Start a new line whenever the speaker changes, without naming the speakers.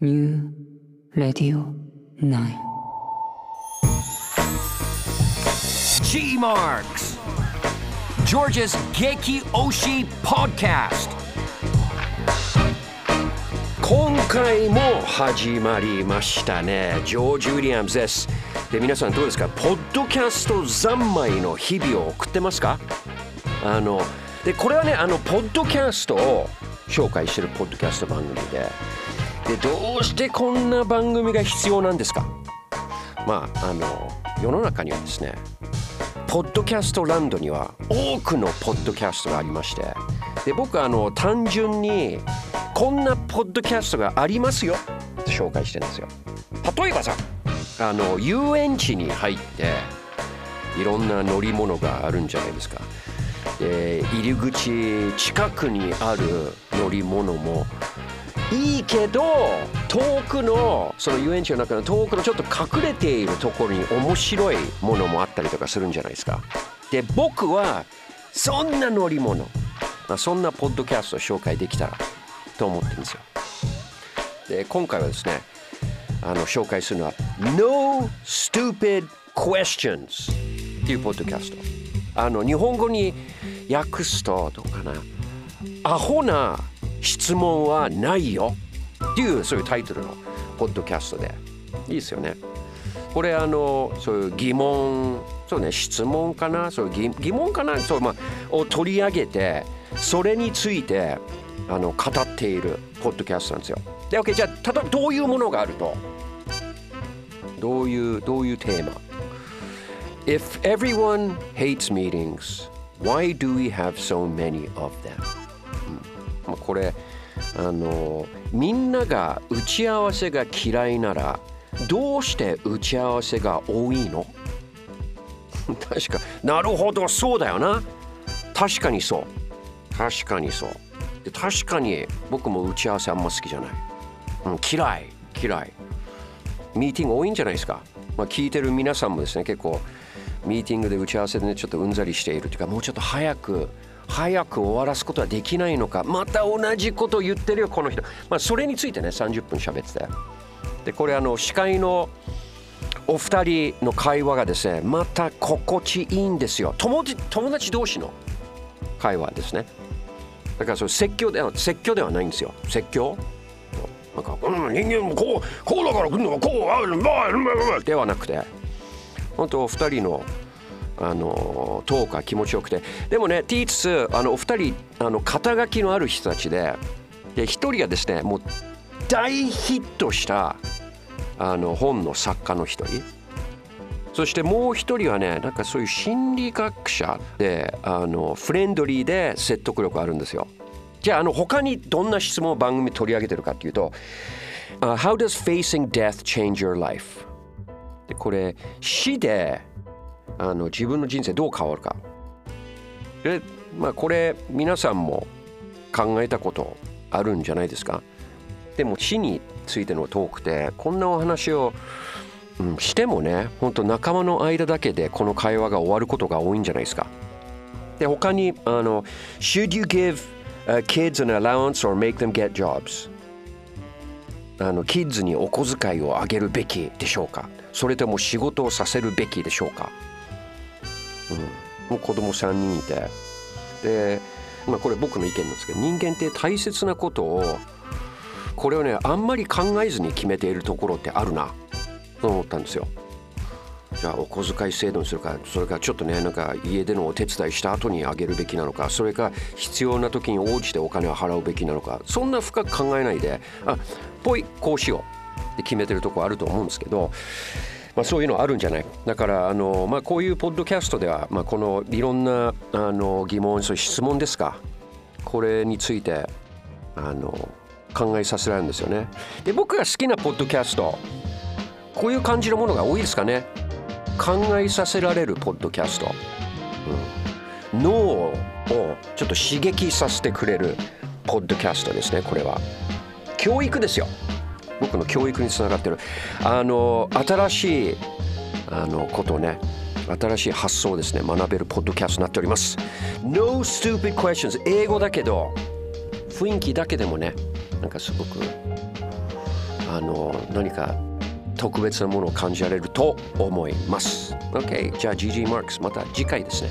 New Radio 9
G Marks George's Geki Oshi Podcast. 今回も始まりましたね。ジョージ・ウィリアムズです。で皆さんどうですか？ポッドキャスト三昧の日々を送ってますか？あのでこれはねあのポッドキャストを紹介してるポッドキャスト番組で。でどうしてこんな番組が必要なんですか？まああの世の中にはですねポッドキャストランドには多くのポッドキャストがありましてで僕はあの単純にこんなポッドキャストがありますよって紹介してるんですよ。例えばさあの遊園地に入っていろんな乗り物があるんじゃないですか。で入り口近くにある乗り物もいいけど遠くのその遊園地の中の遠くのちょっと隠れているところに面白いものもあったりとかするんじゃないですか。で僕はそんな乗り物あそんなポッドキャストを紹介できたらと思ってるんですよ。で今回はですねあの紹介するのは No Stupid Questions っていうポッドキャスト。あの日本語に訳すとどうかなアホな質問はないよっていうそういうタイトルのポッドキャストでいいですよね。これあのそういう疑問そうね質問かな？そういう疑問かな？そう、まあ、を取り上げてそれについてあの語っているポッドキャストなんですよ。で OK じゃあただどういうものがあると？どういうどういうテーマ？If everyone hates meetings, why do we have so many of them? まあ、これあのみんなが打ち合わせが嫌いならどうして打ち合わせが多いの？確かなるほどそうだよな。確かにそう。確かにそう。で確かに僕も打ち合わせあんま好きじゃない、うん、嫌い嫌い。ミーティング多いんじゃないですか、まあ、聞いてる皆さんもですね結構ミーティングで打ち合わせで、ね、ちょっとうんざりしているというかもうちょっと早く早く終わらすことはできないのか。また同じこと言ってるよこの人、まあ、それについてね30分喋っててでこれあの司会のお二人の会話がですねまた心地いいんですよ。友友達同士の会話ですね。だからそ説教で説教ではないんですよ。説教？なんか、うん、人間もこうこうだから来るのはこうあるまあではなくて本当お二人のあのトークが気持ちよくて。でもねティーツあのお二人あの肩書きのある人たちでで一人がですねもう大ヒットしたあの本の作家の一人。そしてもう一人はねなんかそういう心理学者であのフレンドリーで説得力あるんですよ。じゃああの他にどんな質問を番組取り上げてるかっていうと、uh, How does facing death change your life? でこれ死であの自分の人生どう変わるか。でまあこれ皆さんも考えたことあるんじゃないですか。でも死についてのトークでこんなお話を、うん、してもね本当仲間の間だけでこの会話が終わることが多いんじゃないですか。で他にあの Should you give、kids an allowance or make them get jobs? あのキッズにお小遣いをあげるべきでしょうか。それとも仕事をさせるべきでしょうか。うん、もう子供3人いてで、まあ、これ僕の意見なんですけど人間って大切なことをこれをねあんまり考えずに決めているところってあるなと思ったんですよ。じゃあお小遣い制度にするかそれかちょっとねなんか家でのお手伝いした後にあげるべきなのかそれか必要な時に応じてお金を払うべきなのかそんな深く考えないであぽいこうしようって決めてるとこあると思うんですけどまあ、そういうのあるんじゃない？だからあの、まあ、こういうポッドキャストでは、まあ、このいろんなあの疑問そういう質問ですか？これについてあの考えさせられるんですよね。で僕が好きなポッドキャストこういう感じのものが多いですかね？考えさせられるポッドキャスト、うん、脳をちょっと刺激させてくれるポッドキャストですねこれは。教育ですよ。僕の教育につながってる。あの新しいあのことをね新しい発想ですね。学べるポッドキャストになっております。No stupid questions 英語だけど雰囲気だけでもねなんかすごくあの何か特別なものを感じられると思います。OK、じゃあ GG マークスまた次回ですね。